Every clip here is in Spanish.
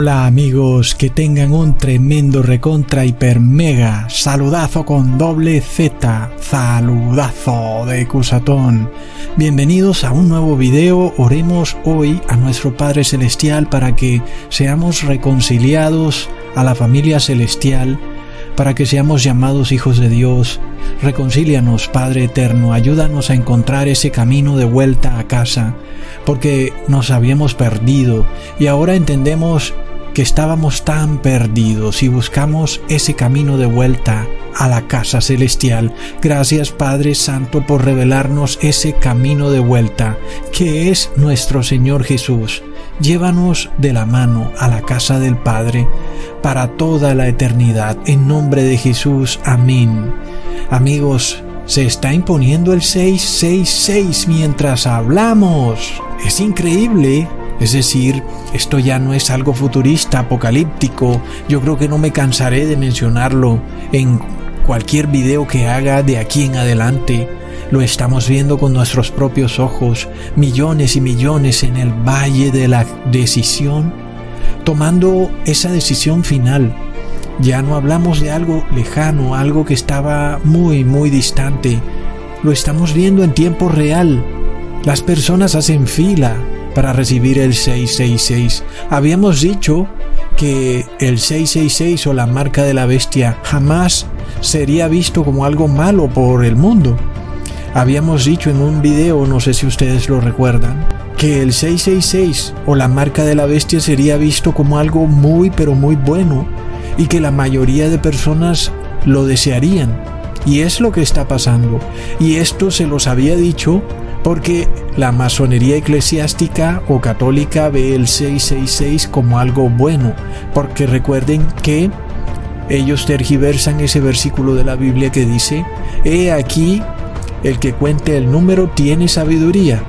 Hola amigos, que tengan un tremendo recontra hiper mega saludazo con doble Z, saludazo de Cusatón. Bienvenidos a un nuevo video, oremos hoy a nuestro Padre Celestial para que seamos reconciliados a la familia celestial, para que seamos llamados hijos de Dios. Reconcílianos, Padre Eterno, ayúdanos a encontrar ese camino de vuelta a casa porque nos habíamos perdido y ahora entendemos que estábamos tan perdidos y buscamos ese camino de vuelta a la casa celestial. Gracias Padre Santo por revelarnos ese camino de vuelta que es nuestro Señor Jesús. Llévanos de la mano a la casa del Padre para toda la eternidad. En nombre de Jesús. Amén. Amigos, se está imponiendo el 666 mientras hablamos. Es increíble. Es decir, esto ya no es algo futurista, apocalíptico. Yo creo que no me cansaré de mencionarlo en cualquier video que haga de aquí en adelante. Lo estamos viendo con nuestros propios ojos, millones y millones en el valle de la decisión, tomando esa decisión final. Ya no hablamos de algo lejano, algo que estaba muy, muy distante. Lo estamos viendo en tiempo real, las personas hacen fila para recibir el 666. Habíamos dicho que el 666 o la marca de la bestia jamás sería visto como algo malo por el mundo. Habíamos dicho en un video, no sé si ustedes lo recuerdan, que el 666 o la marca de la bestia sería visto como algo muy pero muy bueno y que la mayoría de personas lo desearían. Y es lo que está pasando. Y esto se los había dicho porque la masonería eclesiástica o católica ve el 666 como algo bueno, porque recuerden que ellos tergiversan ese versículo de la Biblia que dice, he aquí, el que cuente el número tiene sabiduría.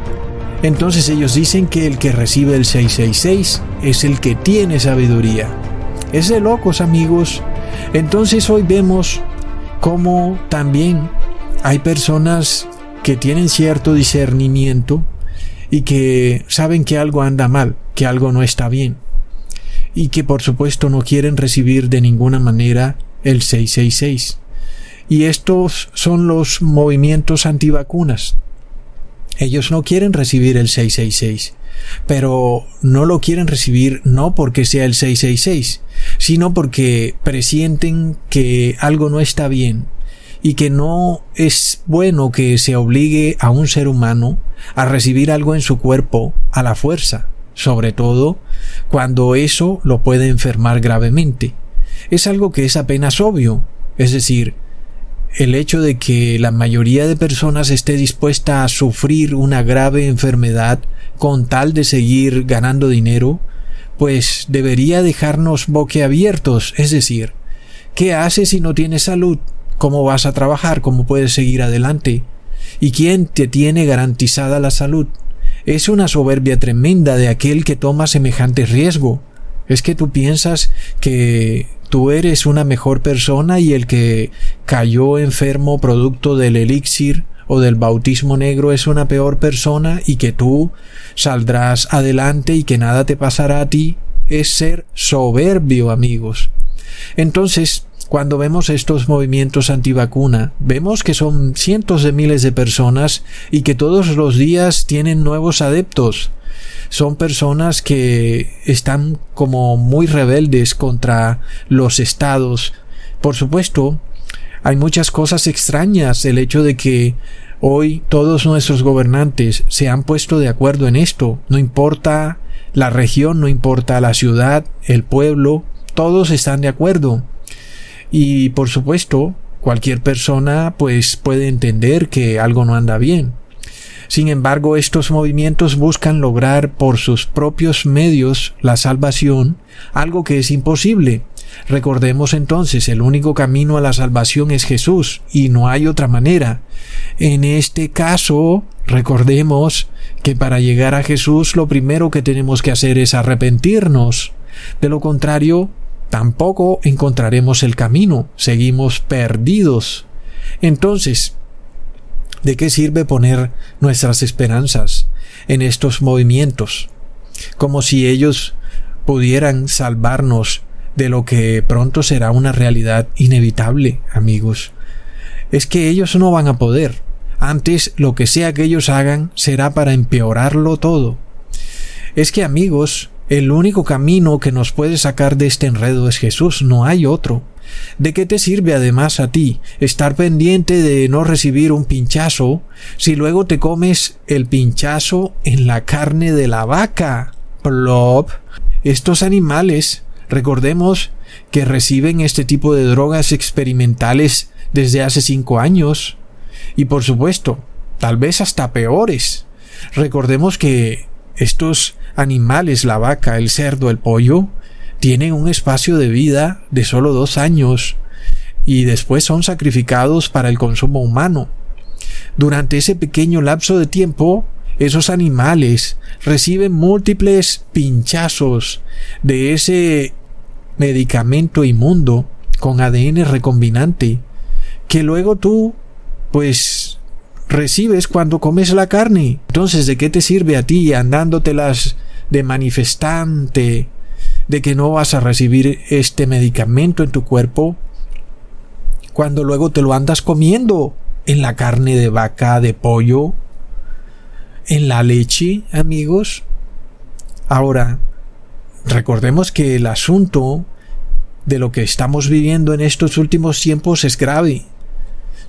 Entonces ellos dicen que el que recibe el 666 es el que tiene sabiduría. Es de locos amigos. Entonces hoy vemos cómo también hay personas que tienen cierto discernimiento y que saben que algo anda mal, que algo no está bien, y que por supuesto no quieren recibir de ninguna manera el 666. Y estos son los movimientos antivacunas. Ellos no quieren recibir el 666, pero no lo quieren recibir no porque sea el 666, sino porque presienten que algo no está bien, y que no es bueno que se obligue a un ser humano a recibir algo en su cuerpo a la fuerza, sobre todo cuando eso lo puede enfermar gravemente. Es algo que es apenas obvio, es decir, el hecho de que la mayoría de personas esté dispuesta a sufrir una grave enfermedad con tal de seguir ganando dinero, pues debería dejarnos boquiabiertos, es decir, ¿qué haces si no tienes salud? Cómo vas a trabajar, cómo puedes seguir adelante. ¿Y quién te tiene garantizada la salud? Es una soberbia tremenda de aquel que toma semejante riesgo. Es que tú piensas que tú eres una mejor persona y el que cayó enfermo producto del elixir o del bautismo negro es una peor persona y que tú saldrás adelante y que nada te pasará a ti es ser soberbio amigos. Entonces, cuando vemos estos movimientos antivacuna, vemos que son cientos de miles de personas y que todos los días tienen nuevos adeptos. Son personas que están como muy rebeldes contra los estados. Por supuesto, hay muchas cosas extrañas el hecho de que hoy todos nuestros gobernantes se han puesto de acuerdo en esto. No importa la región, no importa la ciudad, el pueblo, todos están de acuerdo. Y por supuesto, cualquier persona pues puede entender que algo no anda bien. Sin embargo, estos movimientos buscan lograr por sus propios medios la salvación, algo que es imposible. Recordemos entonces, el único camino a la salvación es Jesús, y no hay otra manera. En este caso, recordemos que para llegar a Jesús lo primero que tenemos que hacer es arrepentirnos. De lo contrario, tampoco encontraremos el camino, seguimos perdidos. Entonces, ¿de qué sirve poner nuestras esperanzas en estos movimientos? Como si ellos pudieran salvarnos de lo que pronto será una realidad inevitable, amigos. Es que ellos no van a poder. Antes lo que sea que ellos hagan será para empeorarlo todo. Es que amigos, el único camino que nos puede sacar de este enredo es Jesús, no hay otro. ¿De qué te sirve además a ti estar pendiente de no recibir un pinchazo si luego te comes el pinchazo en la carne de la vaca? Plop. Estos animales, recordemos que reciben este tipo de drogas experimentales desde hace cinco años. Y por supuesto, tal vez hasta peores. Recordemos que estos animales, la vaca, el cerdo, el pollo, tienen un espacio de vida de solo dos años y después son sacrificados para el consumo humano. Durante ese pequeño lapso de tiempo, esos animales reciben múltiples pinchazos de ese medicamento inmundo con ADN recombinante que luego tú pues recibes cuando comes la carne. Entonces, ¿de qué te sirve a ti andándotelas de manifestante de que no vas a recibir este medicamento en tu cuerpo cuando luego te lo andas comiendo en la carne de vaca, de pollo, en la leche, amigos? Ahora, recordemos que el asunto de lo que estamos viviendo en estos últimos tiempos es grave.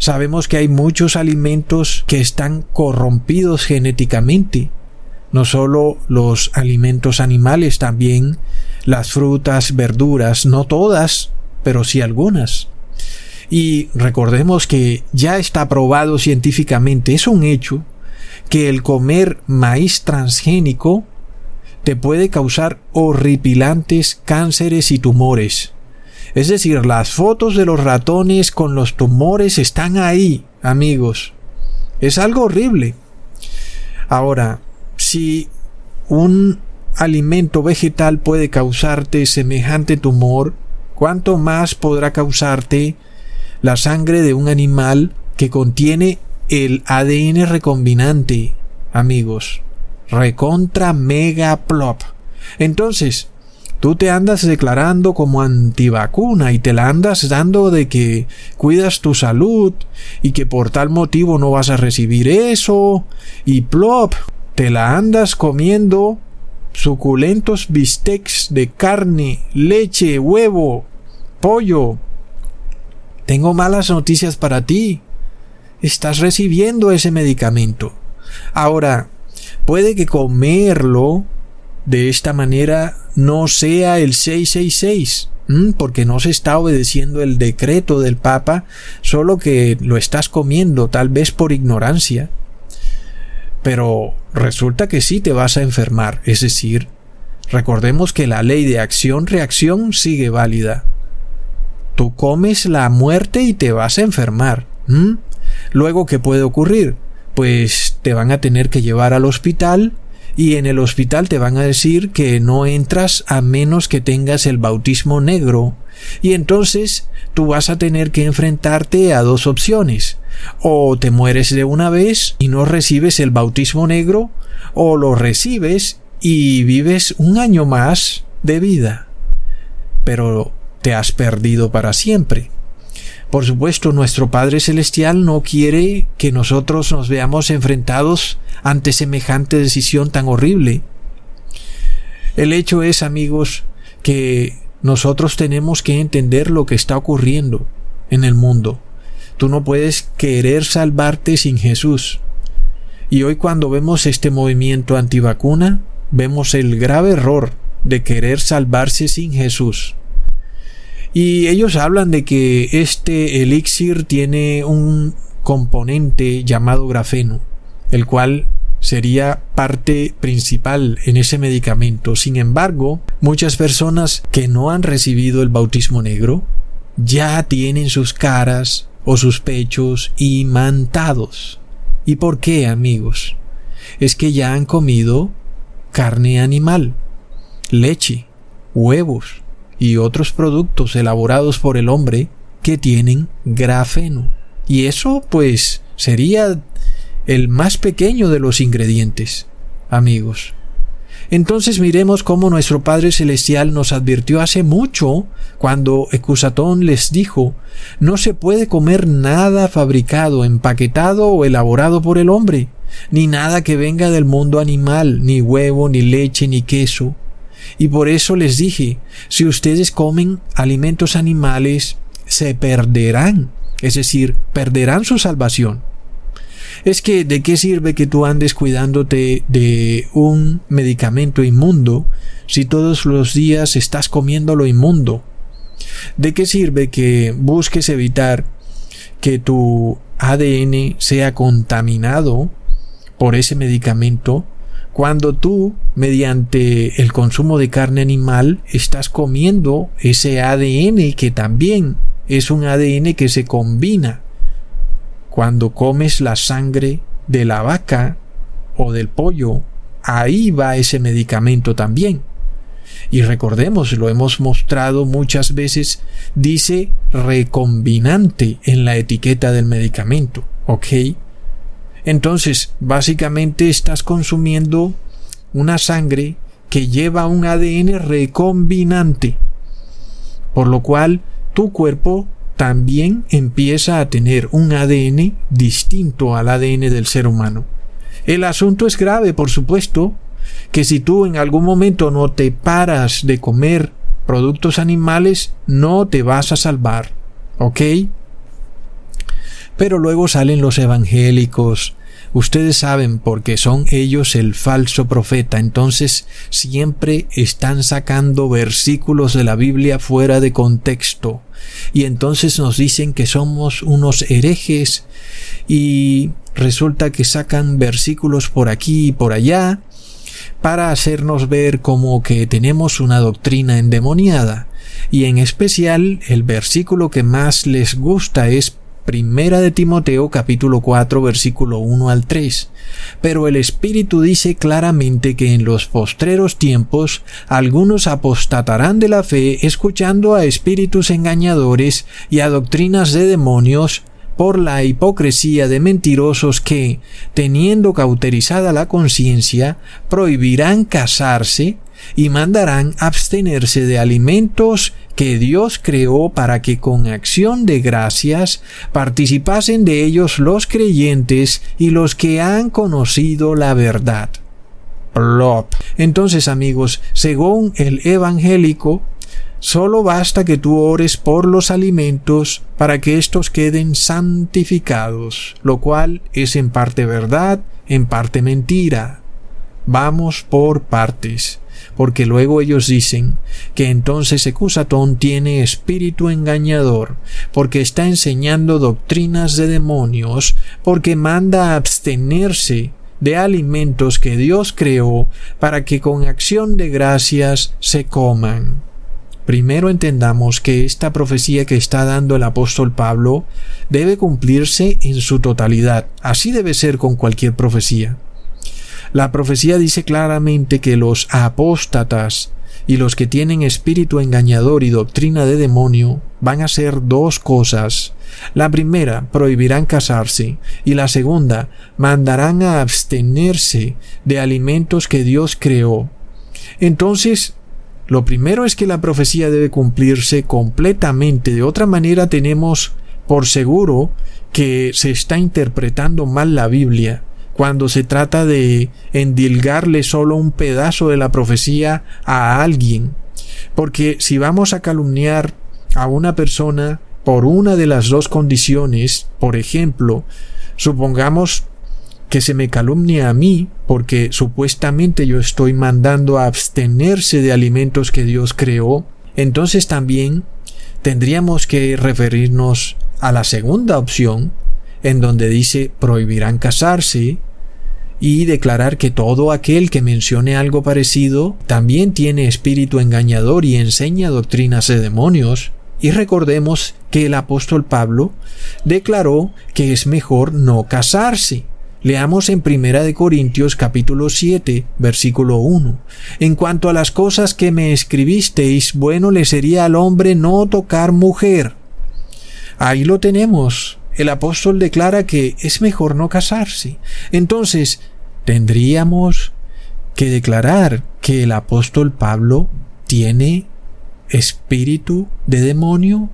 Sabemos que hay muchos alimentos que están corrompidos genéticamente. No solo los alimentos animales, también las frutas, verduras, no todas, pero sí algunas. Y recordemos que ya está probado científicamente, es un hecho, que el comer maíz transgénico te puede causar horripilantes cánceres y tumores. Es decir, las fotos de los ratones con los tumores están ahí, amigos. Es algo horrible. Ahora, si un alimento vegetal puede causarte semejante tumor, ¿cuánto más podrá causarte la sangre de un animal que contiene el ADN recombinante, amigos? Recontra mega plop. Entonces, Tú te andas declarando como antivacuna y te la andas dando de que cuidas tu salud y que por tal motivo no vas a recibir eso y plop, te la andas comiendo suculentos bistecs de carne, leche, huevo, pollo. Tengo malas noticias para ti. Estás recibiendo ese medicamento. Ahora, puede que comerlo de esta manera no sea el 666, porque no se está obedeciendo el decreto del Papa, solo que lo estás comiendo, tal vez por ignorancia. Pero resulta que sí te vas a enfermar, es decir, recordemos que la ley de acción-reacción sigue válida. Tú comes la muerte y te vas a enfermar. Luego, ¿qué puede ocurrir? Pues te van a tener que llevar al hospital y en el hospital te van a decir que no entras a menos que tengas el bautismo negro. Y entonces tú vas a tener que enfrentarte a dos opciones. O te mueres de una vez y no recibes el bautismo negro, o lo recibes y vives un año más de vida. Pero te has perdido para siempre. Por supuesto, nuestro Padre Celestial no quiere que nosotros nos veamos enfrentados ante semejante decisión tan horrible. El hecho es, amigos, que nosotros tenemos que entender lo que está ocurriendo en el mundo. Tú no puedes querer salvarte sin Jesús. Y hoy cuando vemos este movimiento antivacuna, vemos el grave error de querer salvarse sin Jesús. Y ellos hablan de que este elixir tiene un componente llamado grafeno, el cual sería parte principal en ese medicamento. Sin embargo, muchas personas que no han recibido el bautismo negro ya tienen sus caras o sus pechos imantados. ¿Y por qué, amigos? Es que ya han comido carne animal, leche, huevos, y otros productos elaborados por el hombre que tienen grafeno. Y eso pues sería el más pequeño de los ingredientes, amigos. Entonces miremos cómo nuestro Padre Celestial nos advirtió hace mucho cuando Ecusatón les dijo, no se puede comer nada fabricado, empaquetado o elaborado por el hombre, ni nada que venga del mundo animal, ni huevo, ni leche, ni queso. Y por eso les dije, si ustedes comen alimentos animales, se perderán, es decir, perderán su salvación es que de qué sirve que tú andes cuidándote de un medicamento inmundo si todos los días estás comiendo lo inmundo. ¿De qué sirve que busques evitar que tu ADN sea contaminado por ese medicamento cuando tú, mediante el consumo de carne animal, estás comiendo ese ADN que también es un ADN que se combina cuando comes la sangre de la vaca o del pollo, ahí va ese medicamento también. Y recordemos, lo hemos mostrado muchas veces, dice recombinante en la etiqueta del medicamento, ¿ok? Entonces, básicamente estás consumiendo una sangre que lleva un ADN recombinante, por lo cual tu cuerpo también empieza a tener un ADN distinto al ADN del ser humano. El asunto es grave, por supuesto, que si tú en algún momento no te paras de comer productos animales, no te vas a salvar, ¿ok? Pero luego salen los evangélicos, Ustedes saben porque son ellos el falso profeta, entonces siempre están sacando versículos de la Biblia fuera de contexto. Y entonces nos dicen que somos unos herejes y resulta que sacan versículos por aquí y por allá para hacernos ver como que tenemos una doctrina endemoniada. Y en especial el versículo que más les gusta es Primera de Timoteo capítulo 4 versículo 1 al 3. Pero el Espíritu dice claramente que en los postreros tiempos algunos apostatarán de la fe escuchando a espíritus engañadores y a doctrinas de demonios por la hipocresía de mentirosos que, teniendo cauterizada la conciencia, prohibirán casarse y mandarán abstenerse de alimentos que Dios creó para que con acción de gracias participasen de ellos los creyentes y los que han conocido la verdad. Plop. Entonces amigos, según el evangélico, solo basta que tú ores por los alimentos para que éstos queden santificados, lo cual es en parte verdad, en parte mentira. Vamos por partes porque luego ellos dicen que entonces Ecusatón tiene espíritu engañador, porque está enseñando doctrinas de demonios, porque manda abstenerse de alimentos que Dios creó para que con acción de gracias se coman. Primero entendamos que esta profecía que está dando el apóstol Pablo debe cumplirse en su totalidad. Así debe ser con cualquier profecía. La profecía dice claramente que los apóstatas y los que tienen espíritu engañador y doctrina de demonio van a hacer dos cosas. La primera, prohibirán casarse, y la segunda, mandarán a abstenerse de alimentos que Dios creó. Entonces, lo primero es que la profecía debe cumplirse completamente, de otra manera tenemos por seguro que se está interpretando mal la Biblia cuando se trata de endilgarle solo un pedazo de la profecía a alguien. Porque si vamos a calumniar a una persona por una de las dos condiciones, por ejemplo, supongamos que se me calumnia a mí porque supuestamente yo estoy mandando a abstenerse de alimentos que Dios creó, entonces también tendríamos que referirnos a la segunda opción, en donde dice prohibirán casarse, y declarar que todo aquel que mencione algo parecido también tiene espíritu engañador y enseña doctrinas de demonios. Y recordemos que el apóstol Pablo declaró que es mejor no casarse. Leamos en Primera de Corintios capítulo 7, versículo 1. En cuanto a las cosas que me escribisteis, bueno le sería al hombre no tocar mujer. Ahí lo tenemos. El apóstol declara que es mejor no casarse. Entonces, tendríamos que declarar que el apóstol Pablo tiene espíritu de demonio?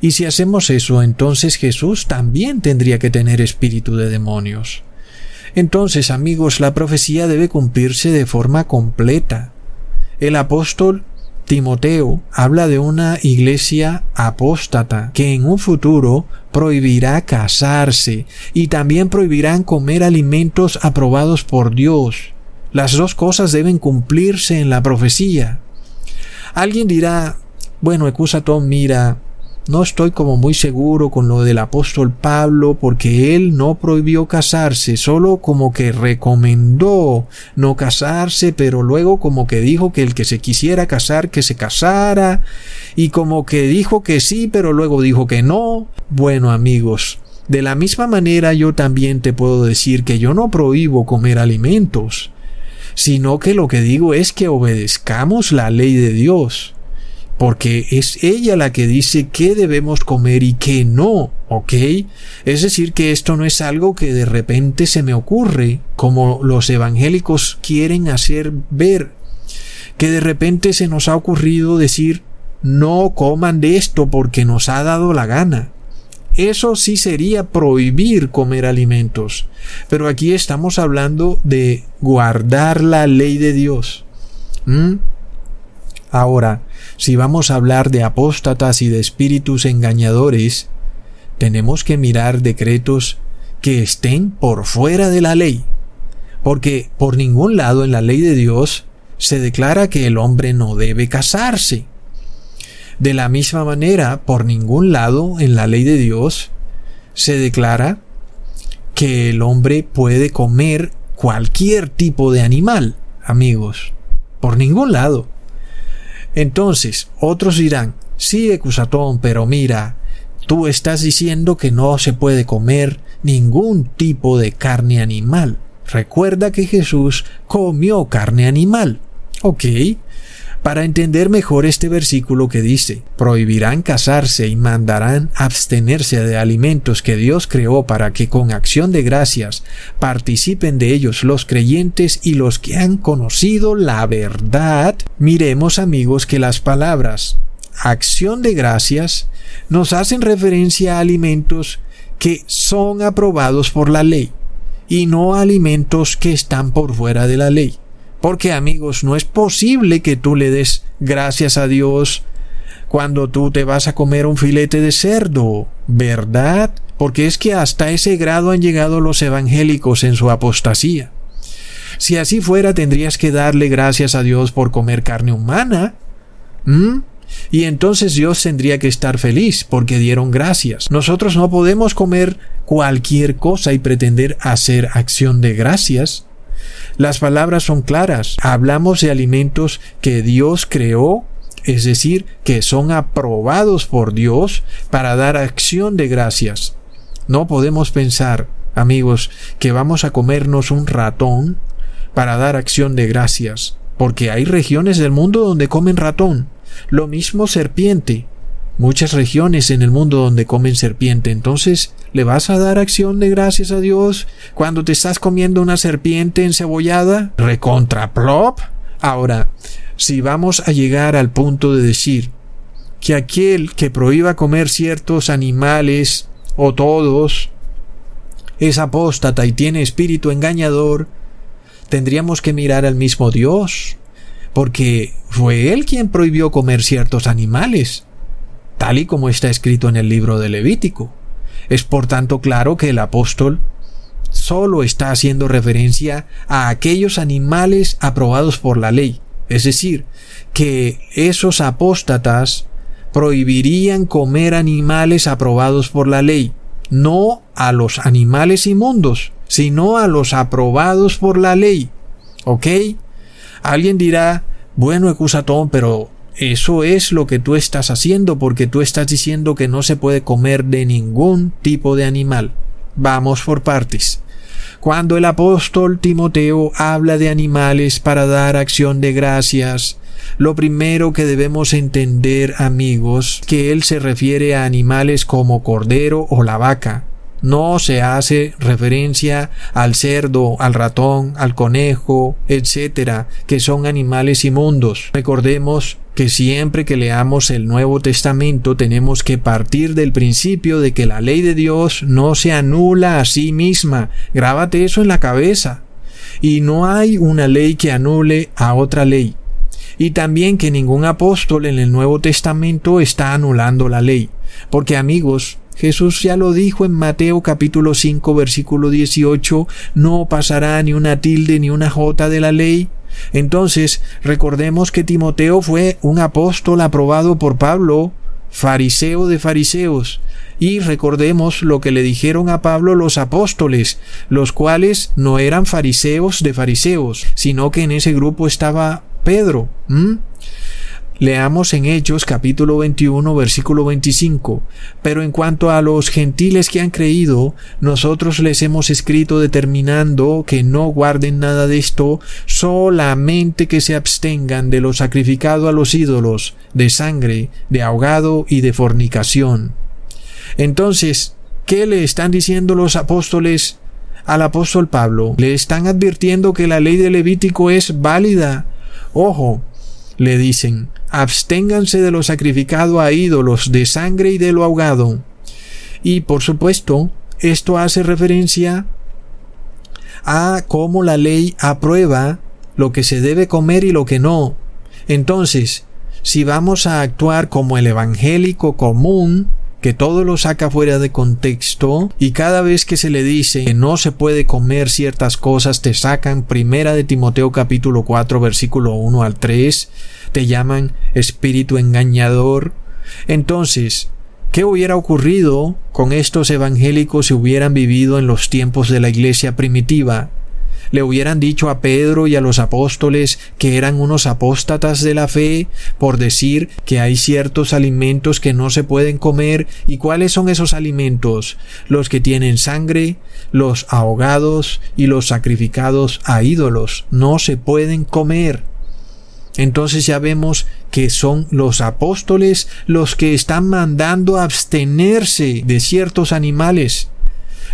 Y si hacemos eso, entonces Jesús también tendría que tener espíritu de demonios. Entonces, amigos, la profecía debe cumplirse de forma completa. El apóstol Timoteo habla de una iglesia apóstata que en un futuro prohibirá casarse y también prohibirán comer alimentos aprobados por Dios. Las dos cosas deben cumplirse en la profecía. Alguien dirá, bueno, Ecusatón, mira, no estoy como muy seguro con lo del apóstol Pablo porque él no prohibió casarse, solo como que recomendó no casarse, pero luego como que dijo que el que se quisiera casar que se casara y como que dijo que sí, pero luego dijo que no. Bueno amigos, de la misma manera yo también te puedo decir que yo no prohíbo comer alimentos, sino que lo que digo es que obedezcamos la ley de Dios porque es ella la que dice qué debemos comer y qué no, ¿ok? Es decir, que esto no es algo que de repente se me ocurre, como los evangélicos quieren hacer ver, que de repente se nos ha ocurrido decir, no coman de esto porque nos ha dado la gana. Eso sí sería prohibir comer alimentos. Pero aquí estamos hablando de guardar la ley de Dios. Ahora, si vamos a hablar de apóstatas y de espíritus engañadores, tenemos que mirar decretos que estén por fuera de la ley, porque por ningún lado en la ley de Dios se declara que el hombre no debe casarse. De la misma manera, por ningún lado en la ley de Dios se declara que el hombre puede comer cualquier tipo de animal, amigos. Por ningún lado. Entonces, otros dirán, sí, Ecusatón, pero mira, tú estás diciendo que no se puede comer ningún tipo de carne animal. Recuerda que Jesús comió carne animal. Ok, para entender mejor este versículo que dice, prohibirán casarse y mandarán abstenerse de alimentos que Dios creó para que con acción de gracias participen de ellos los creyentes y los que han conocido la verdad, miremos amigos que las palabras acción de gracias nos hacen referencia a alimentos que son aprobados por la ley y no a alimentos que están por fuera de la ley. Porque amigos, no es posible que tú le des gracias a Dios cuando tú te vas a comer un filete de cerdo, ¿verdad? Porque es que hasta ese grado han llegado los evangélicos en su apostasía. Si así fuera, tendrías que darle gracias a Dios por comer carne humana. Y entonces Dios tendría que estar feliz porque dieron gracias. Nosotros no podemos comer cualquier cosa y pretender hacer acción de gracias. Las palabras son claras. Hablamos de alimentos que Dios creó, es decir, que son aprobados por Dios para dar acción de gracias. No podemos pensar, amigos, que vamos a comernos un ratón para dar acción de gracias, porque hay regiones del mundo donde comen ratón. Lo mismo serpiente muchas regiones en el mundo donde comen serpiente. Entonces, ¿le vas a dar acción de gracias a Dios cuando te estás comiendo una serpiente encebollada? ¿Recontraplop? Ahora, si vamos a llegar al punto de decir que aquel que prohíba comer ciertos animales o todos es apóstata y tiene espíritu engañador, tendríamos que mirar al mismo Dios, porque fue él quien prohibió comer ciertos animales tal y como está escrito en el libro de Levítico. Es por tanto claro que el apóstol solo está haciendo referencia a aquellos animales aprobados por la ley, es decir, que esos apóstatas prohibirían comer animales aprobados por la ley, no a los animales inmundos, sino a los aprobados por la ley. ¿Ok? Alguien dirá, bueno, Ecusatón, pero eso es lo que tú estás haciendo porque tú estás diciendo que no se puede comer de ningún tipo de animal. Vamos por partes. Cuando el apóstol Timoteo habla de animales para dar acción de gracias, lo primero que debemos entender, amigos, que él se refiere a animales como cordero o la vaca. No se hace referencia al cerdo, al ratón, al conejo, etcétera, que son animales inmundos. Recordemos que siempre que leamos el Nuevo Testamento tenemos que partir del principio de que la ley de Dios no se anula a sí misma. Grábate eso en la cabeza. Y no hay una ley que anule a otra ley. Y también que ningún apóstol en el Nuevo Testamento está anulando la ley. Porque amigos, Jesús ya lo dijo en Mateo capítulo 5 versículo 18, no pasará ni una tilde ni una jota de la ley. Entonces, recordemos que Timoteo fue un apóstol aprobado por Pablo, fariseo de fariseos, y recordemos lo que le dijeron a Pablo los apóstoles, los cuales no eran fariseos de fariseos, sino que en ese grupo estaba Pedro. Leamos en Hechos capítulo 21 versículo 25. Pero en cuanto a los gentiles que han creído, nosotros les hemos escrito determinando que no guarden nada de esto, solamente que se abstengan de lo sacrificado a los ídolos, de sangre, de ahogado y de fornicación. Entonces, ¿qué le están diciendo los apóstoles al apóstol Pablo? Le están advirtiendo que la ley de Levítico es válida. Ojo, le dicen, absténganse de lo sacrificado a ídolos, de sangre y de lo ahogado. Y por supuesto, esto hace referencia a cómo la ley aprueba lo que se debe comer y lo que no. Entonces, si vamos a actuar como el evangélico común, que todo lo saca fuera de contexto y cada vez que se le dice que no se puede comer ciertas cosas te sacan primera de Timoteo capítulo 4 versículo 1 al 3 te llaman espíritu engañador entonces ¿Qué hubiera ocurrido con estos evangélicos si hubieran vivido en los tiempos de la iglesia primitiva? Le hubieran dicho a Pedro y a los apóstoles que eran unos apóstatas de la fe por decir que hay ciertos alimentos que no se pueden comer y cuáles son esos alimentos los que tienen sangre, los ahogados y los sacrificados a ídolos no se pueden comer. Entonces ya vemos que son los apóstoles los que están mandando abstenerse de ciertos animales.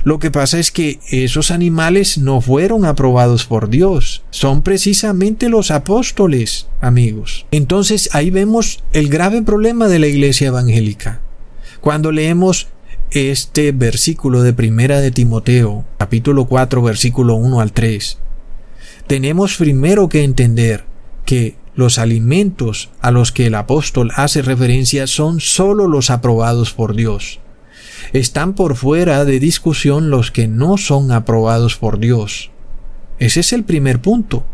Lo que pasa es que esos animales no fueron aprobados por Dios. Son precisamente los apóstoles, amigos. Entonces ahí vemos el grave problema de la iglesia evangélica. Cuando leemos este versículo de Primera de Timoteo, capítulo 4, versículo 1 al 3, tenemos primero que entender que los alimentos a los que el apóstol hace referencia son sólo los aprobados por Dios están por fuera de discusión los que no son aprobados por Dios. Ese es el primer punto.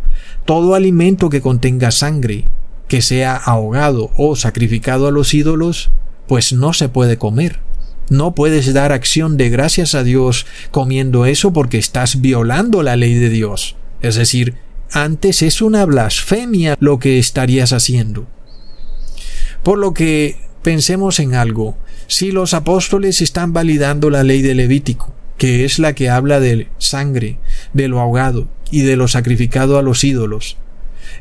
Todo alimento que contenga sangre, que sea ahogado o sacrificado a los ídolos, pues no se puede comer. No puedes dar acción de gracias a Dios comiendo eso porque estás violando la ley de Dios. Es decir, antes es una blasfemia lo que estarías haciendo. Por lo que pensemos en algo si los apóstoles están validando la ley de Levítico, que es la que habla de sangre, de lo ahogado y de lo sacrificado a los ídolos.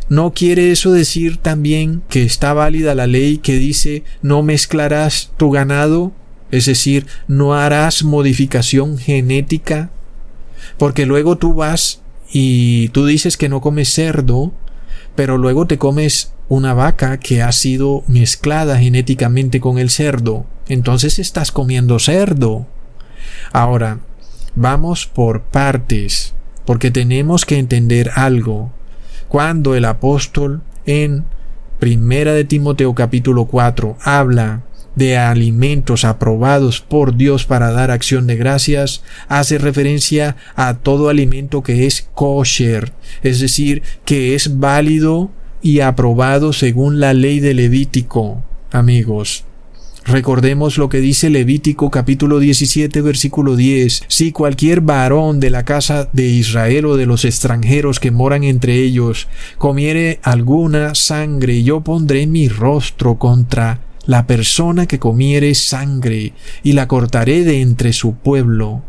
¿No quiere eso decir también que está válida la ley que dice no mezclarás tu ganado? Es decir, no harás modificación genética. Porque luego tú vas y tú dices que no comes cerdo, pero luego te comes una vaca que ha sido mezclada genéticamente con el cerdo entonces estás comiendo cerdo. Ahora, vamos por partes, porque tenemos que entender algo. Cuando el apóstol en Primera de Timoteo capítulo 4 habla de alimentos aprobados por Dios para dar acción de gracias, hace referencia a todo alimento que es kosher, es decir, que es válido y aprobado según la ley de Levítico, amigos. Recordemos lo que dice Levítico capítulo 17 versículo 10. Si cualquier varón de la casa de Israel o de los extranjeros que moran entre ellos comiere alguna sangre, yo pondré mi rostro contra la persona que comiere sangre y la cortaré de entre su pueblo.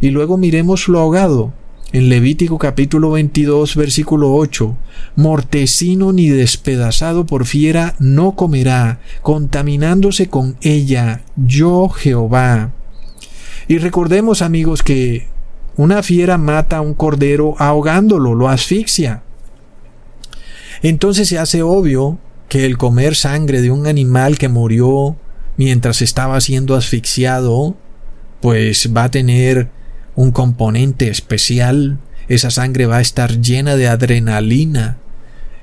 Y luego miremos lo ahogado. En Levítico capítulo 22 versículo 8, mortecino ni despedazado por fiera no comerá, contaminándose con ella, yo Jehová. Y recordemos amigos que una fiera mata a un cordero ahogándolo, lo asfixia. Entonces se hace obvio que el comer sangre de un animal que murió mientras estaba siendo asfixiado, pues va a tener un componente especial, esa sangre va a estar llena de adrenalina,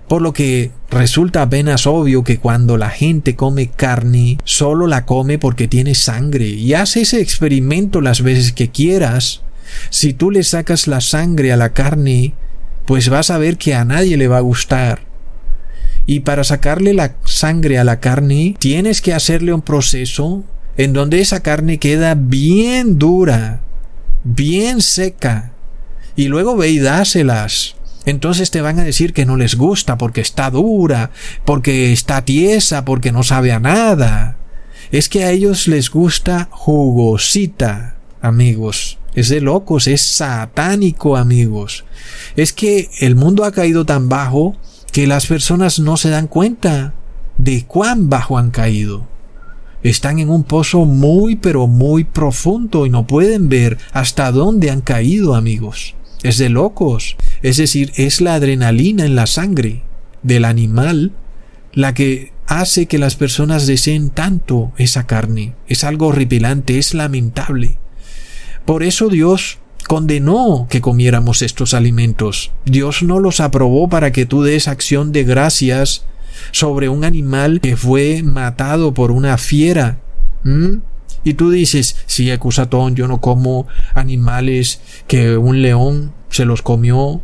por lo que resulta apenas obvio que cuando la gente come carne, solo la come porque tiene sangre, y hace ese experimento las veces que quieras. Si tú le sacas la sangre a la carne, pues vas a ver que a nadie le va a gustar. Y para sacarle la sangre a la carne, tienes que hacerle un proceso en donde esa carne queda bien dura, bien seca, y luego ve y dáselas. Entonces te van a decir que no les gusta porque está dura, porque está tiesa, porque no sabe a nada. Es que a ellos les gusta jugosita, amigos. Es de locos, es satánico, amigos. Es que el mundo ha caído tan bajo que las personas no se dan cuenta de cuán bajo han caído. Están en un pozo muy pero muy profundo y no pueden ver hasta dónde han caído, amigos. Es de locos. Es decir, es la adrenalina en la sangre del animal la que hace que las personas deseen tanto esa carne. Es algo horripilante, es lamentable. Por eso Dios condenó que comiéramos estos alimentos. Dios no los aprobó para que tú des acción de gracias sobre un animal que fue matado por una fiera. Y tú dices, sí, acusatón, yo no como animales que un león se los comió.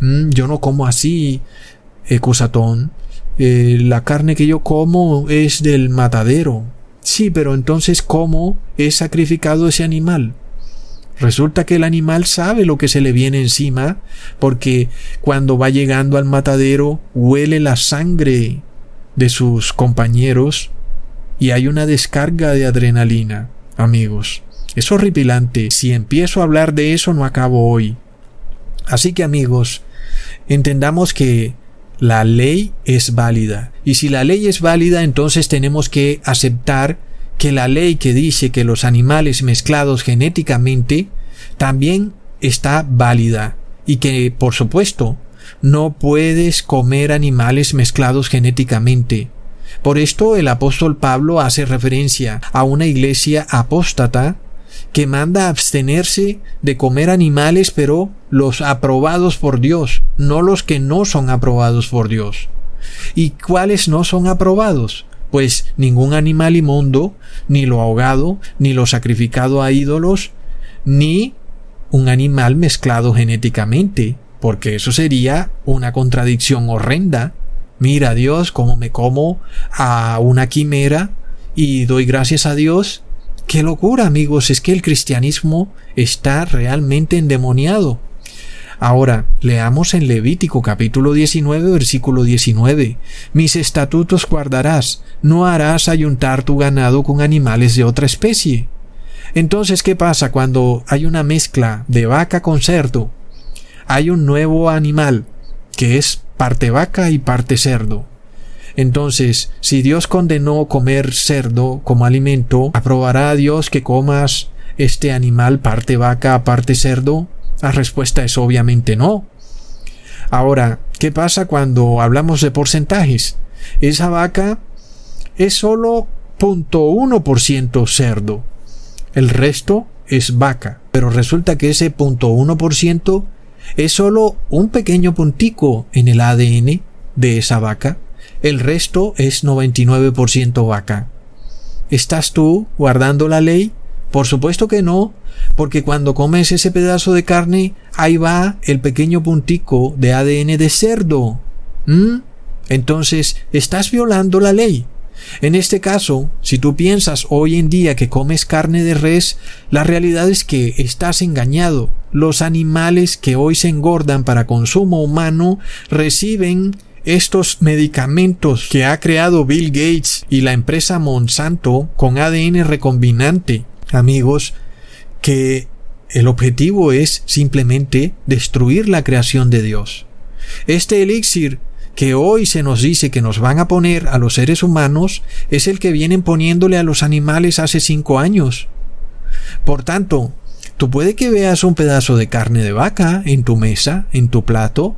Yo no como así, acusatón. Eh, la carne que yo como es del matadero. Sí, pero entonces ¿cómo es sacrificado ese animal? Resulta que el animal sabe lo que se le viene encima, porque cuando va llegando al matadero huele la sangre de sus compañeros y hay una descarga de adrenalina, amigos. Es horripilante. Si empiezo a hablar de eso no acabo hoy. Así que amigos, entendamos que la ley es válida. Y si la ley es válida, entonces tenemos que aceptar que la ley que dice que los animales mezclados genéticamente también está válida y que, por supuesto, no puedes comer animales mezclados genéticamente. Por esto el apóstol Pablo hace referencia a una iglesia apóstata que manda abstenerse de comer animales pero los aprobados por Dios, no los que no son aprobados por Dios. ¿Y cuáles no son aprobados? Pues ningún animal inmundo, ni lo ahogado, ni lo sacrificado a ídolos, ni un animal mezclado genéticamente, porque eso sería una contradicción horrenda. Mira Dios cómo me como a una quimera y doy gracias a Dios. Qué locura amigos, es que el cristianismo está realmente endemoniado. Ahora, leamos en Levítico capítulo 19 versículo 19. Mis estatutos guardarás, no harás ayuntar tu ganado con animales de otra especie. Entonces, ¿qué pasa cuando hay una mezcla de vaca con cerdo? Hay un nuevo animal que es parte vaca y parte cerdo. Entonces, si Dios condenó comer cerdo como alimento, ¿aprobará a Dios que comas este animal parte vaca, parte cerdo? La respuesta es obviamente no. Ahora, ¿qué pasa cuando hablamos de porcentajes? Esa vaca es solo 0.1% cerdo. El resto es vaca. Pero resulta que ese 0.1% es solo un pequeño puntico en el ADN de esa vaca. El resto es 99% vaca. ¿Estás tú guardando la ley? Por supuesto que no, porque cuando comes ese pedazo de carne, ahí va el pequeño puntico de ADN de cerdo. Entonces, estás violando la ley. En este caso, si tú piensas hoy en día que comes carne de res, la realidad es que estás engañado. Los animales que hoy se engordan para consumo humano reciben estos medicamentos que ha creado Bill Gates y la empresa Monsanto con ADN recombinante amigos, que el objetivo es simplemente destruir la creación de Dios. Este elixir que hoy se nos dice que nos van a poner a los seres humanos es el que vienen poniéndole a los animales hace cinco años. Por tanto, tú puede que veas un pedazo de carne de vaca en tu mesa, en tu plato,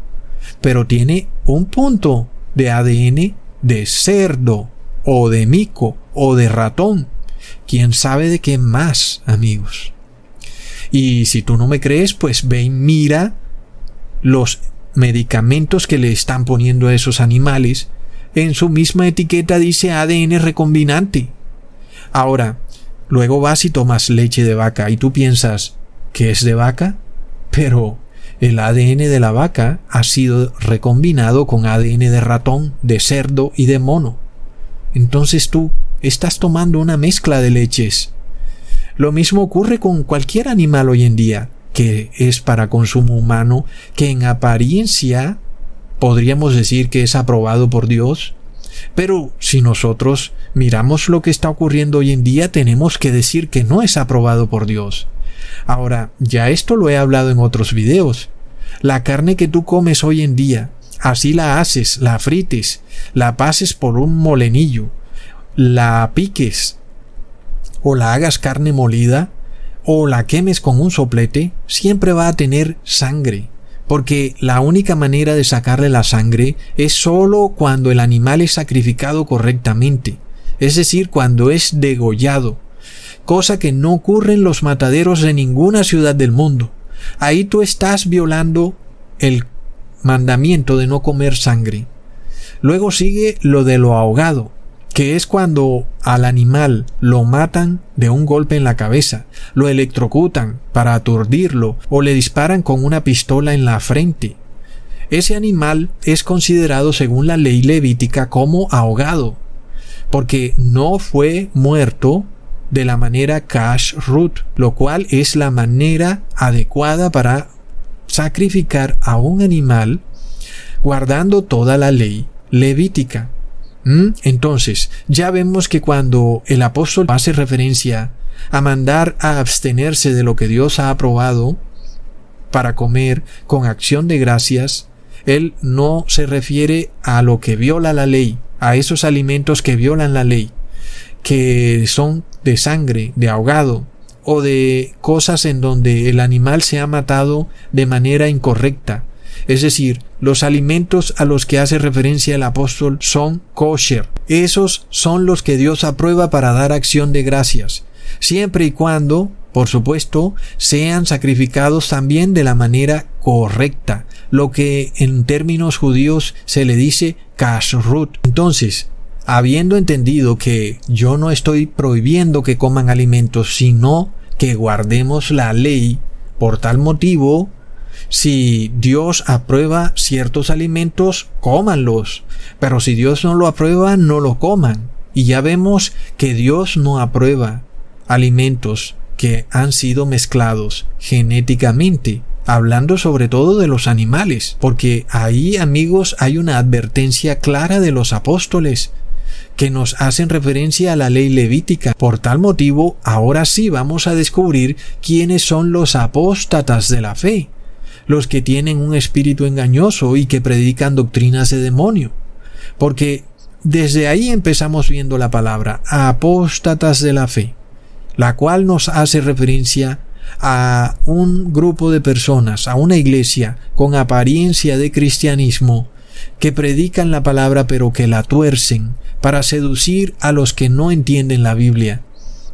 pero tiene un punto de ADN de cerdo o de mico o de ratón. ¿Quién sabe de qué más, amigos? Y si tú no me crees, pues ve y mira los medicamentos que le están poniendo a esos animales. En su misma etiqueta dice ADN recombinante. Ahora, luego vas y tomas leche de vaca y tú piensas que es de vaca, pero el ADN de la vaca ha sido recombinado con ADN de ratón, de cerdo y de mono. Entonces tú estás tomando una mezcla de leches. Lo mismo ocurre con cualquier animal hoy en día, que es para consumo humano, que en apariencia podríamos decir que es aprobado por Dios. Pero si nosotros miramos lo que está ocurriendo hoy en día, tenemos que decir que no es aprobado por Dios. Ahora, ya esto lo he hablado en otros videos. La carne que tú comes hoy en día, así la haces, la frites, la pases por un molenillo, la piques, o la hagas carne molida, o la quemes con un soplete, siempre va a tener sangre, porque la única manera de sacarle la sangre es sólo cuando el animal es sacrificado correctamente, es decir, cuando es degollado, cosa que no ocurre en los mataderos de ninguna ciudad del mundo. Ahí tú estás violando el mandamiento de no comer sangre. Luego sigue lo de lo ahogado, que es cuando al animal lo matan de un golpe en la cabeza, lo electrocutan para aturdirlo o le disparan con una pistola en la frente. Ese animal es considerado según la ley levítica como ahogado, porque no fue muerto de la manera cash root, lo cual es la manera adecuada para sacrificar a un animal guardando toda la ley levítica. ¿Mm? Entonces, ya vemos que cuando el apóstol hace referencia a mandar a abstenerse de lo que Dios ha aprobado para comer con acción de gracias, él no se refiere a lo que viola la ley, a esos alimentos que violan la ley, que son de sangre, de ahogado, o de cosas en donde el animal se ha matado de manera incorrecta. Es decir, los alimentos a los que hace referencia el apóstol son kosher. Esos son los que Dios aprueba para dar acción de gracias, siempre y cuando, por supuesto, sean sacrificados también de la manera correcta, lo que en términos judíos se le dice kashrut. Entonces, habiendo entendido que yo no estoy prohibiendo que coman alimentos, sino que guardemos la ley, por tal motivo, si Dios aprueba ciertos alimentos, cómanlos, pero si Dios no lo aprueba, no lo coman. Y ya vemos que Dios no aprueba alimentos que han sido mezclados genéticamente hablando sobre todo de los animales, porque ahí amigos hay una advertencia clara de los apóstoles que nos hacen referencia a la ley levítica. Por tal motivo, ahora sí vamos a descubrir quiénes son los apóstatas de la fe, los que tienen un espíritu engañoso y que predican doctrinas de demonio. Porque desde ahí empezamos viendo la palabra apóstatas de la fe, la cual nos hace referencia a un grupo de personas, a una iglesia con apariencia de cristianismo, que predican la palabra pero que la tuercen para seducir a los que no entienden la Biblia.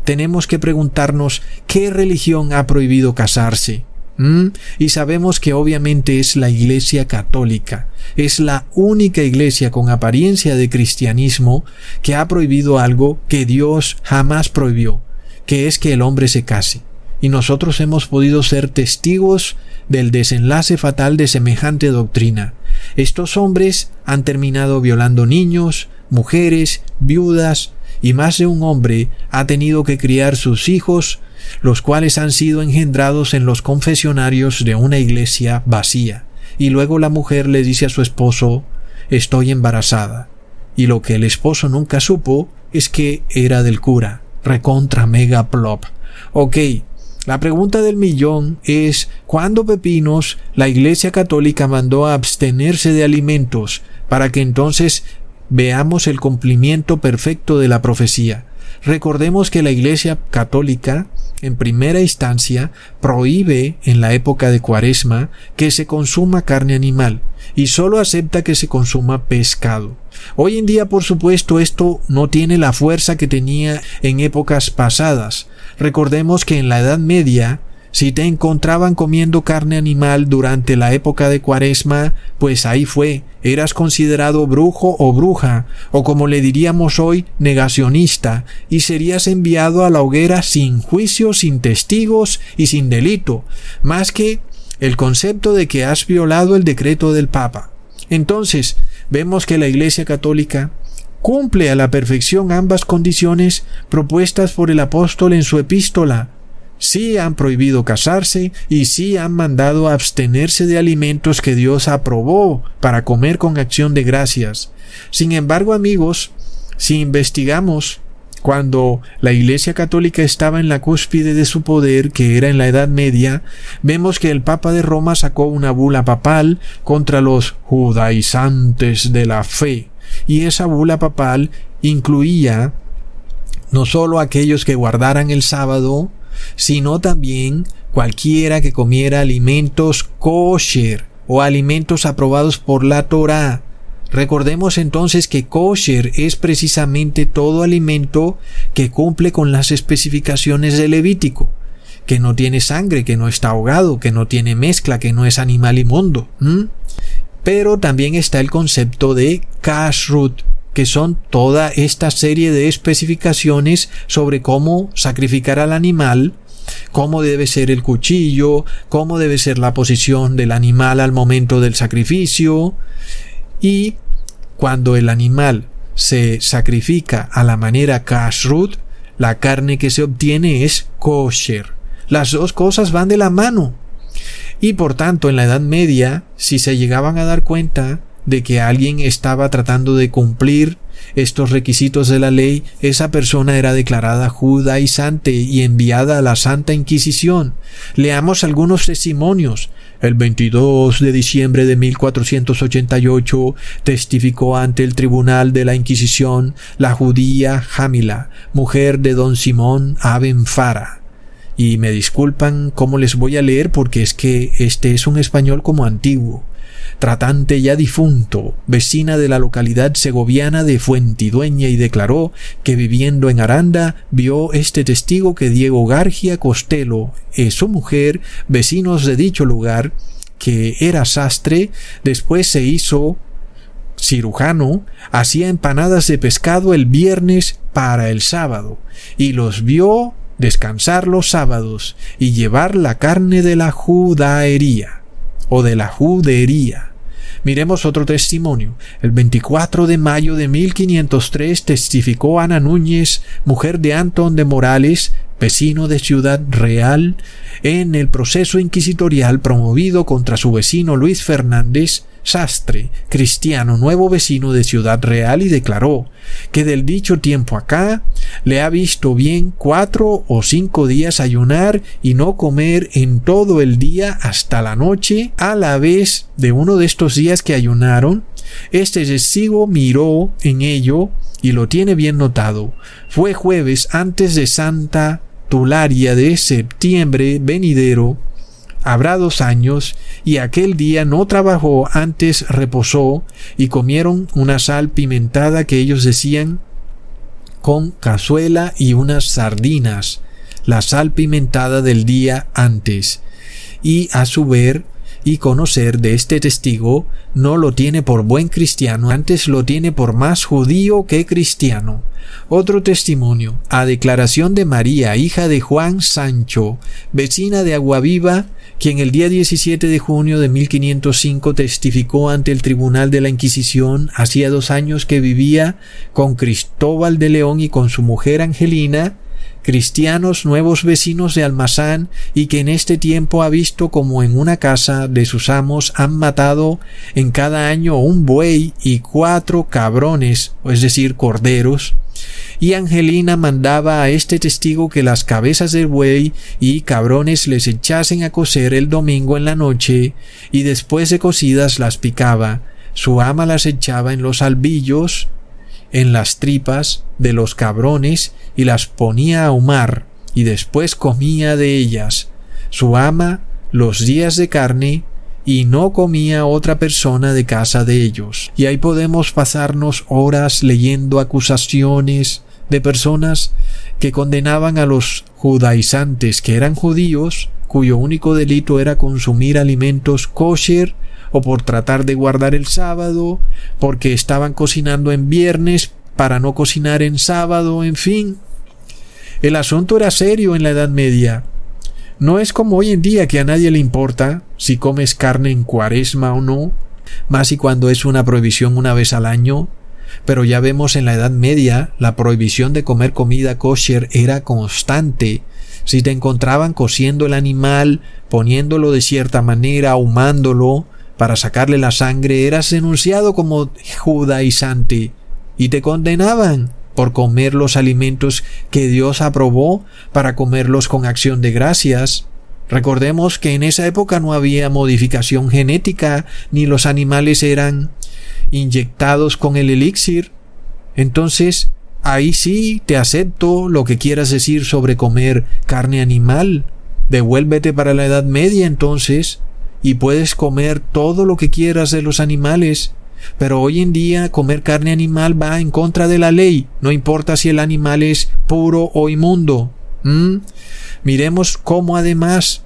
Tenemos que preguntarnos qué religión ha prohibido casarse. ¿Mm? Y sabemos que obviamente es la Iglesia Católica. Es la única iglesia con apariencia de cristianismo que ha prohibido algo que Dios jamás prohibió, que es que el hombre se case. Y nosotros hemos podido ser testigos del desenlace fatal de semejante doctrina. Estos hombres han terminado violando niños, mujeres, viudas, y más de un hombre ha tenido que criar sus hijos, los cuales han sido engendrados en los confesionarios de una iglesia vacía. Y luego la mujer le dice a su esposo estoy embarazada. Y lo que el esposo nunca supo es que era del cura. Recontra mega plop. Ok, la pregunta del millón es ¿cuándo Pepinos la Iglesia Católica mandó a abstenerse de alimentos para que entonces veamos el cumplimiento perfecto de la profecía. Recordemos que la Iglesia Católica en primera instancia, prohíbe en la época de cuaresma que se consuma carne animal y solo acepta que se consuma pescado. Hoy en día, por supuesto, esto no tiene la fuerza que tenía en épocas pasadas. Recordemos que en la Edad Media si te encontraban comiendo carne animal durante la época de cuaresma, pues ahí fue, eras considerado brujo o bruja, o como le diríamos hoy, negacionista, y serías enviado a la hoguera sin juicio, sin testigos y sin delito, más que el concepto de que has violado el decreto del Papa. Entonces, vemos que la Iglesia Católica cumple a la perfección ambas condiciones propuestas por el apóstol en su epístola, sí han prohibido casarse y sí han mandado abstenerse de alimentos que Dios aprobó para comer con acción de gracias. Sin embargo, amigos, si investigamos cuando la Iglesia Católica estaba en la cúspide de su poder, que era en la Edad Media, vemos que el Papa de Roma sacó una bula papal contra los judaizantes de la fe, y esa bula papal incluía no solo aquellos que guardaran el sábado, sino también cualquiera que comiera alimentos kosher o alimentos aprobados por la Torah. Recordemos entonces que kosher es precisamente todo alimento que cumple con las especificaciones del Levítico, que no tiene sangre, que no está ahogado, que no tiene mezcla, que no es animal inmundo. Pero también está el concepto de kashrut, que son toda esta serie de especificaciones sobre cómo sacrificar al animal, cómo debe ser el cuchillo, cómo debe ser la posición del animal al momento del sacrificio y cuando el animal se sacrifica a la manera kashrut, la carne que se obtiene es kosher. Las dos cosas van de la mano. Y por tanto, en la Edad Media, si se llegaban a dar cuenta de que alguien estaba tratando de cumplir estos requisitos de la ley, esa persona era declarada judaizante y enviada a la Santa Inquisición. Leamos algunos testimonios. El 22 de diciembre de 1488 testificó ante el tribunal de la Inquisición la judía Jamila, mujer de don Simón Abenfara. Y me disculpan cómo les voy a leer porque es que este es un español como antiguo tratante ya difunto, vecina de la localidad segoviana de Fuentidueña y declaró que viviendo en Aranda vio este testigo que Diego Gargia Costello y su mujer, vecinos de dicho lugar, que era sastre, después se hizo cirujano, hacía empanadas de pescado el viernes para el sábado, y los vio descansar los sábados y llevar la carne de la judaería o de la judería. Miremos otro testimonio. El 24 de mayo de 1503 testificó Ana Núñez, mujer de Antón de Morales, vecino de Ciudad Real, en el proceso inquisitorial promovido contra su vecino Luis Fernández, Sastre, cristiano nuevo vecino de Ciudad Real, y declaró que del dicho tiempo acá le ha visto bien cuatro o cinco días ayunar y no comer en todo el día hasta la noche, a la vez de uno de estos días que ayunaron, este testigo miró en ello y lo tiene bien notado. Fue jueves antes de Santa Tularia de septiembre venidero habrá dos años, y aquel día no trabajó, antes reposó, y comieron una sal pimentada que ellos decían con cazuela y unas sardinas, la sal pimentada del día antes. Y a su ver y conocer de este testigo no lo tiene por buen cristiano, antes lo tiene por más judío que cristiano. Otro testimonio, a declaración de María, hija de Juan Sancho, vecina de Aguaviva, quien el día 17 de junio de 1505 testificó ante el Tribunal de la Inquisición, hacía dos años que vivía con Cristóbal de León y con su mujer Angelina, cristianos nuevos vecinos de Almazán y que en este tiempo ha visto como en una casa de sus amos han matado en cada año un buey y cuatro cabrones, es decir, corderos, y Angelina mandaba a este testigo que las cabezas del buey y cabrones les echasen a cocer el domingo en la noche, y después de cocidas las picaba. Su ama las echaba en los albillos, en las tripas de los cabrones, y las ponía a ahumar, y después comía de ellas. Su ama los días de carne y no comía otra persona de casa de ellos. Y ahí podemos pasarnos horas leyendo acusaciones de personas que condenaban a los judaizantes que eran judíos, cuyo único delito era consumir alimentos kosher o por tratar de guardar el sábado, porque estaban cocinando en viernes para no cocinar en sábado, en fin. El asunto era serio en la Edad Media. No es como hoy en día que a nadie le importa si comes carne en cuaresma o no, más y cuando es una prohibición una vez al año, pero ya vemos en la Edad Media la prohibición de comer comida kosher era constante. Si te encontraban cociendo el animal, poniéndolo de cierta manera, ahumándolo, para sacarle la sangre, eras denunciado como judaizante y te condenaban por comer los alimentos que Dios aprobó para comerlos con acción de gracias. Recordemos que en esa época no había modificación genética, ni los animales eran inyectados con el elixir. Entonces, ahí sí te acepto lo que quieras decir sobre comer carne animal. Devuélvete para la Edad Media entonces, y puedes comer todo lo que quieras de los animales, pero hoy en día comer carne animal va en contra de la ley, no importa si el animal es puro o inmundo. Miremos cómo además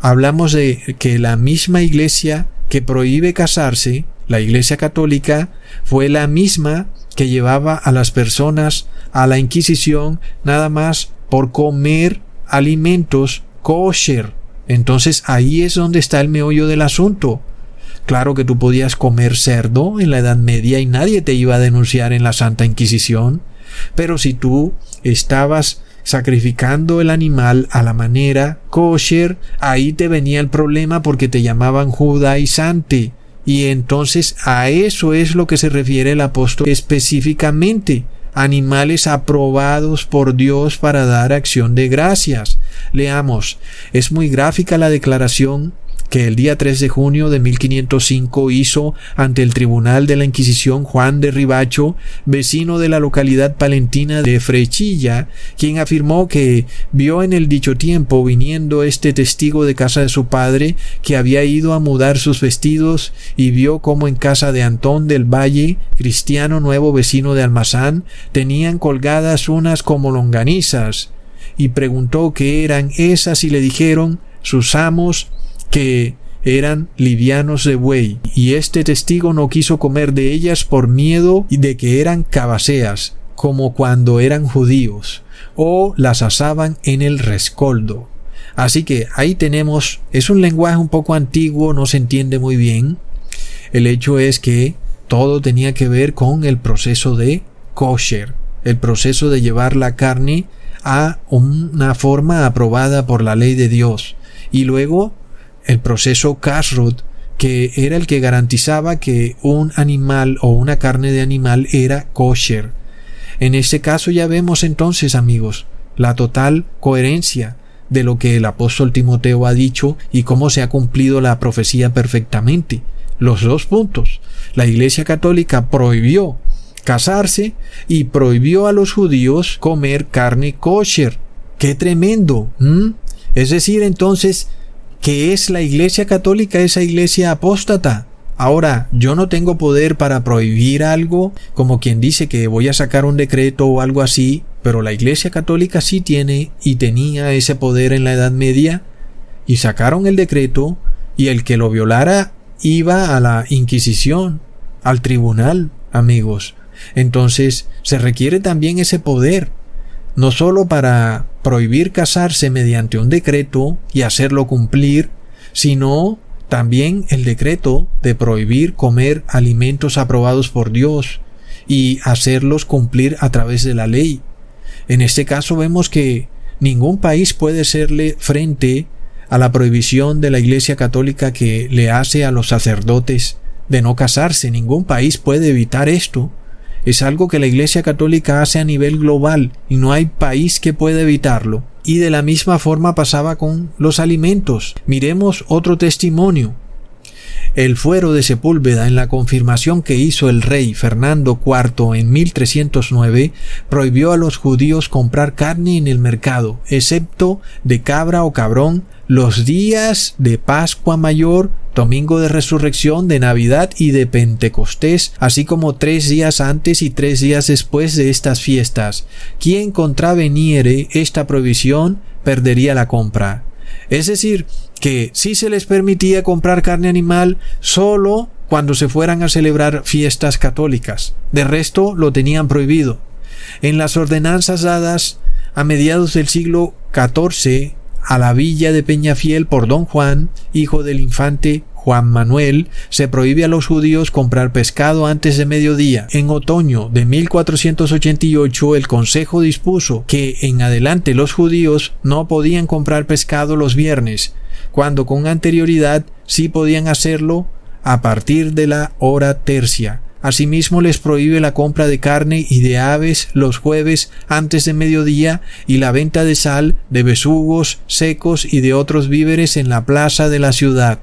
hablamos de que la misma iglesia que prohíbe casarse, la iglesia católica, fue la misma que llevaba a las personas a la Inquisición nada más por comer alimentos kosher. Entonces ahí es donde está el meollo del asunto. Claro que tú podías comer cerdo en la Edad Media y nadie te iba a denunciar en la Santa Inquisición, pero si tú estabas sacrificando el animal a la manera kosher, ahí te venía el problema porque te llamaban judaizante. Y entonces a eso es lo que se refiere el apóstol específicamente animales aprobados por Dios para dar acción de gracias. Leamos, es muy gráfica la declaración que el día 3 de junio de 1505 hizo ante el Tribunal de la Inquisición Juan de Ribacho, vecino de la localidad palentina de Frechilla, quien afirmó que vio en el dicho tiempo viniendo este testigo de casa de su padre que había ido a mudar sus vestidos y vio como en casa de Antón del Valle, cristiano nuevo vecino de Almazán, tenían colgadas unas como longanizas, y preguntó qué eran esas y le dijeron sus amos que eran livianos de buey, y este testigo no quiso comer de ellas por miedo de que eran cabaseas, como cuando eran judíos, o las asaban en el rescoldo. Así que ahí tenemos, es un lenguaje un poco antiguo, no se entiende muy bien. El hecho es que todo tenía que ver con el proceso de kosher, el proceso de llevar la carne a una forma aprobada por la ley de Dios. Y luego el proceso Kashrut, que era el que garantizaba que un animal o una carne de animal era kosher. En este caso ya vemos entonces, amigos, la total coherencia de lo que el apóstol Timoteo ha dicho y cómo se ha cumplido la profecía perfectamente. Los dos puntos. La Iglesia Católica prohibió casarse y prohibió a los judíos comer carne kosher. ¡Qué tremendo! Es decir, entonces, que es la Iglesia Católica esa iglesia apóstata. Ahora, yo no tengo poder para prohibir algo, como quien dice que voy a sacar un decreto o algo así, pero la Iglesia Católica sí tiene y tenía ese poder en la Edad Media, y sacaron el decreto, y el que lo violara iba a la Inquisición, al tribunal, amigos. Entonces, se requiere también ese poder, no solo para prohibir casarse mediante un decreto y hacerlo cumplir, sino también el decreto de prohibir comer alimentos aprobados por Dios y hacerlos cumplir a través de la ley. En este caso vemos que ningún país puede serle frente a la prohibición de la Iglesia Católica que le hace a los sacerdotes de no casarse. Ningún país puede evitar esto es algo que la Iglesia Católica hace a nivel global y no hay país que pueda evitarlo. Y de la misma forma pasaba con los alimentos. Miremos otro testimonio. El fuero de Sepúlveda en la confirmación que hizo el rey Fernando IV en 1309 prohibió a los judíos comprar carne en el mercado, excepto de cabra o cabrón, los días de Pascua Mayor, Domingo de Resurrección, de Navidad y de Pentecostés, así como tres días antes y tres días después de estas fiestas. Quien contraveniere esta prohibición perdería la compra. Es decir, que sí se les permitía comprar carne animal solo cuando se fueran a celebrar fiestas católicas. De resto lo tenían prohibido. En las ordenanzas dadas a mediados del siglo XIV a la villa de Peñafiel por don Juan, hijo del infante Juan Manuel, se prohíbe a los judíos comprar pescado antes de mediodía. En otoño de 1488 el Consejo dispuso que en adelante los judíos no podían comprar pescado los viernes, cuando con anterioridad sí podían hacerlo a partir de la hora tercia. Asimismo les prohíbe la compra de carne y de aves los jueves antes de mediodía y la venta de sal, de besugos secos y de otros víveres en la plaza de la ciudad.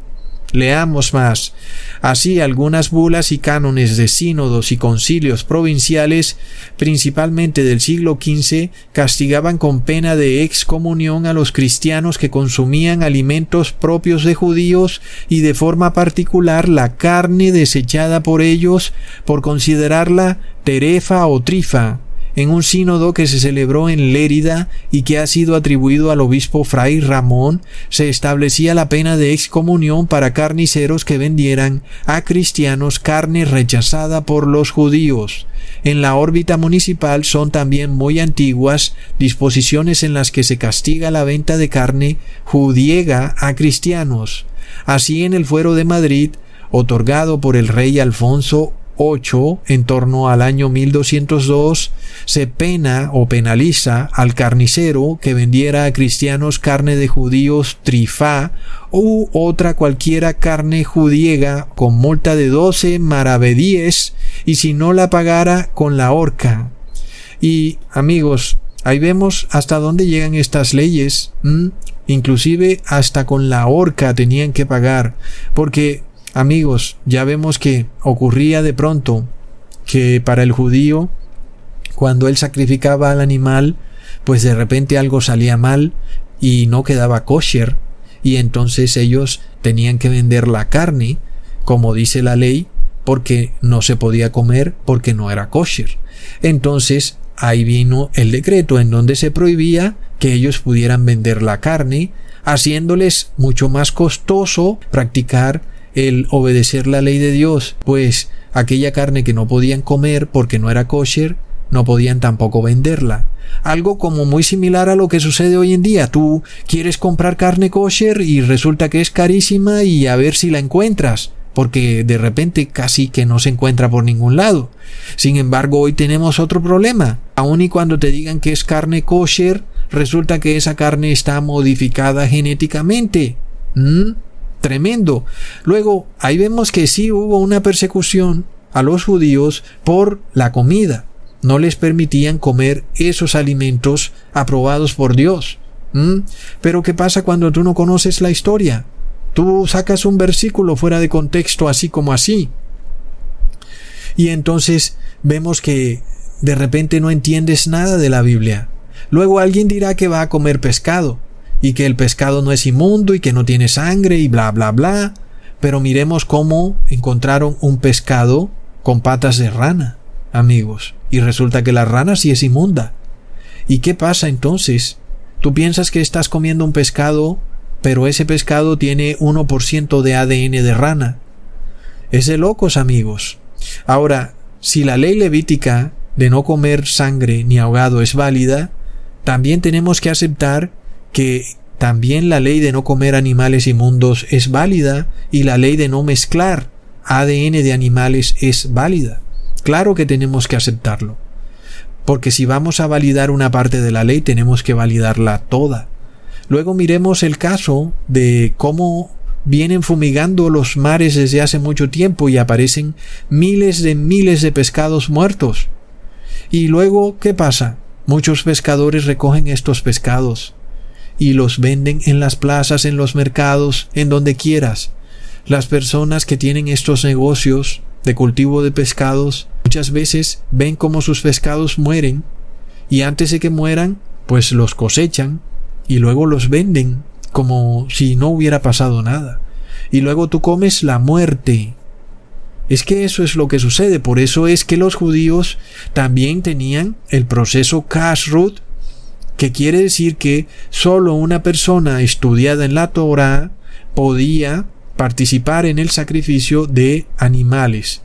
Leamos más. Así algunas bulas y cánones de sínodos y concilios provinciales, principalmente del siglo XV, castigaban con pena de excomunión a los cristianos que consumían alimentos propios de judíos y de forma particular la carne desechada por ellos por considerarla terefa o trifa, en un sínodo que se celebró en Lérida y que ha sido atribuido al obispo Fray Ramón, se establecía la pena de excomunión para carniceros que vendieran a cristianos carne rechazada por los judíos. En la órbita municipal son también muy antiguas disposiciones en las que se castiga la venta de carne judiega a cristianos. Así en el fuero de Madrid, otorgado por el rey Alfonso en torno al año 1202, se pena o penaliza al carnicero que vendiera a cristianos carne de judíos trifá u otra cualquiera carne judiega con multa de 12 maravedíes y si no la pagara con la horca. Y amigos, ahí vemos hasta dónde llegan estas leyes. Inclusive hasta con la horca tenían que pagar, porque Amigos, ya vemos que ocurría de pronto que para el judío, cuando él sacrificaba al animal, pues de repente algo salía mal y no quedaba kosher, y entonces ellos tenían que vender la carne, como dice la ley, porque no se podía comer porque no era kosher. Entonces ahí vino el decreto en donde se prohibía que ellos pudieran vender la carne, haciéndoles mucho más costoso practicar el obedecer la ley de Dios, pues aquella carne que no podían comer porque no era kosher, no podían tampoco venderla. Algo como muy similar a lo que sucede hoy en día. Tú quieres comprar carne kosher y resulta que es carísima y a ver si la encuentras, porque de repente casi que no se encuentra por ningún lado. Sin embargo, hoy tenemos otro problema. Aun y cuando te digan que es carne kosher, resulta que esa carne está modificada genéticamente. ¿Mm? Tremendo. Luego, ahí vemos que sí hubo una persecución a los judíos por la comida. No les permitían comer esos alimentos aprobados por Dios. ¿Mm? Pero ¿qué pasa cuando tú no conoces la historia? Tú sacas un versículo fuera de contexto así como así. Y entonces vemos que de repente no entiendes nada de la Biblia. Luego alguien dirá que va a comer pescado y que el pescado no es inmundo y que no tiene sangre y bla bla bla. Pero miremos cómo encontraron un pescado con patas de rana, amigos, y resulta que la rana sí es inmunda. ¿Y qué pasa entonces? Tú piensas que estás comiendo un pescado, pero ese pescado tiene 1% de ADN de rana. Es de locos, amigos. Ahora, si la ley levítica de no comer sangre ni ahogado es válida, también tenemos que aceptar que también la ley de no comer animales inmundos es válida y la ley de no mezclar ADN de animales es válida. Claro que tenemos que aceptarlo. Porque si vamos a validar una parte de la ley tenemos que validarla toda. Luego miremos el caso de cómo vienen fumigando los mares desde hace mucho tiempo y aparecen miles de miles de pescados muertos. Y luego, ¿qué pasa? Muchos pescadores recogen estos pescados y los venden en las plazas, en los mercados, en donde quieras. las personas que tienen estos negocios de cultivo de pescados muchas veces ven como sus pescados mueren y antes de que mueran pues los cosechan y luego los venden como si no hubiera pasado nada. Y luego tú comes la muerte. Es que eso es lo que sucede, por eso es que los judíos también tenían el proceso kashrut, que quiere decir que solo una persona estudiada en la Torah podía participar en el sacrificio de animales,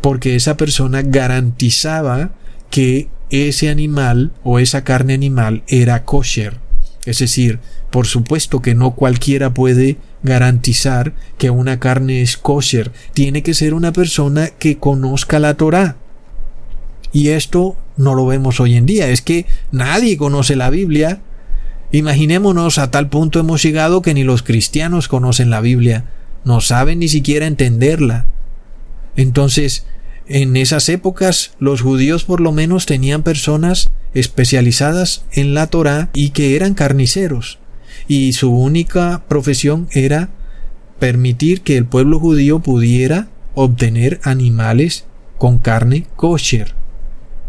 porque esa persona garantizaba que ese animal o esa carne animal era kosher. Es decir, por supuesto que no cualquiera puede garantizar que una carne es kosher. Tiene que ser una persona que conozca la Torah. Y esto no lo vemos hoy en día. Es que nadie conoce la Biblia. Imaginémonos a tal punto hemos llegado que ni los cristianos conocen la Biblia. No saben ni siquiera entenderla. Entonces, en esas épocas los judíos por lo menos tenían personas especializadas en la Torá y que eran carniceros y su única profesión era permitir que el pueblo judío pudiera obtener animales con carne kosher.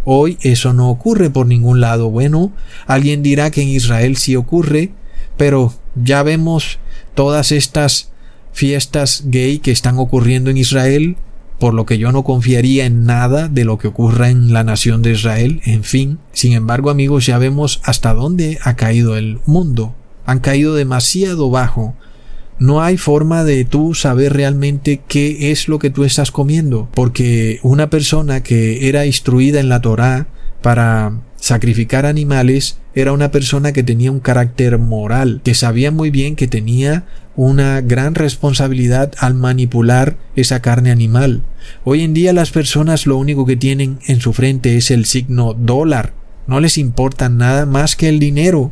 Hoy eso no ocurre por ningún lado. Bueno, alguien dirá que en Israel sí ocurre, pero ya vemos todas estas fiestas gay que están ocurriendo en Israel, por lo que yo no confiaría en nada de lo que ocurra en la nación de Israel, en fin. Sin embargo, amigos, ya vemos hasta dónde ha caído el mundo. Han caído demasiado bajo. No hay forma de tú saber realmente qué es lo que tú estás comiendo, porque una persona que era instruida en la Torá para sacrificar animales era una persona que tenía un carácter moral, que sabía muy bien que tenía una gran responsabilidad al manipular esa carne animal. Hoy en día las personas lo único que tienen en su frente es el signo dólar. No les importa nada más que el dinero.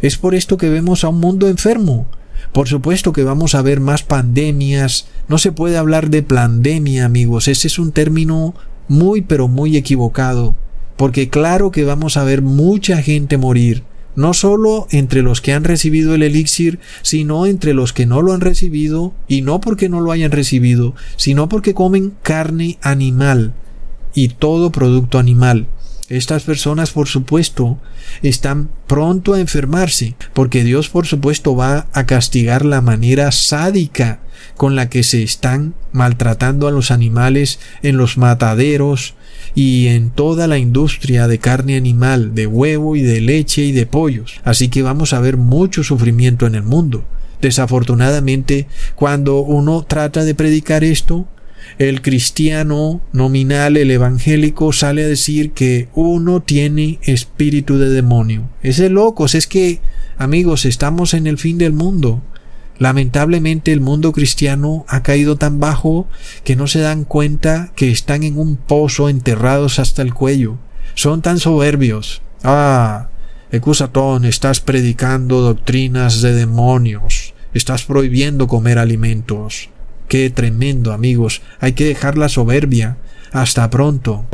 Es por esto que vemos a un mundo enfermo. Por supuesto que vamos a ver más pandemias. No se puede hablar de pandemia, amigos. Ese es un término muy pero muy equivocado. Porque claro que vamos a ver mucha gente morir no solo entre los que han recibido el elixir, sino entre los que no lo han recibido, y no porque no lo hayan recibido, sino porque comen carne animal y todo producto animal. Estas personas, por supuesto, están pronto a enfermarse, porque Dios, por supuesto, va a castigar la manera sádica con la que se están maltratando a los animales en los mataderos, y en toda la industria de carne animal, de huevo y de leche y de pollos. Así que vamos a ver mucho sufrimiento en el mundo. Desafortunadamente, cuando uno trata de predicar esto, el cristiano nominal, el evangélico, sale a decir que uno tiene espíritu de demonio. Es de locos, es que, amigos, estamos en el fin del mundo. Lamentablemente el mundo cristiano ha caído tan bajo que no se dan cuenta que están en un pozo enterrados hasta el cuello. Son tan soberbios. Ah, Ecusatón, estás predicando doctrinas de demonios. Estás prohibiendo comer alimentos. Qué tremendo, amigos. Hay que dejar la soberbia. Hasta pronto.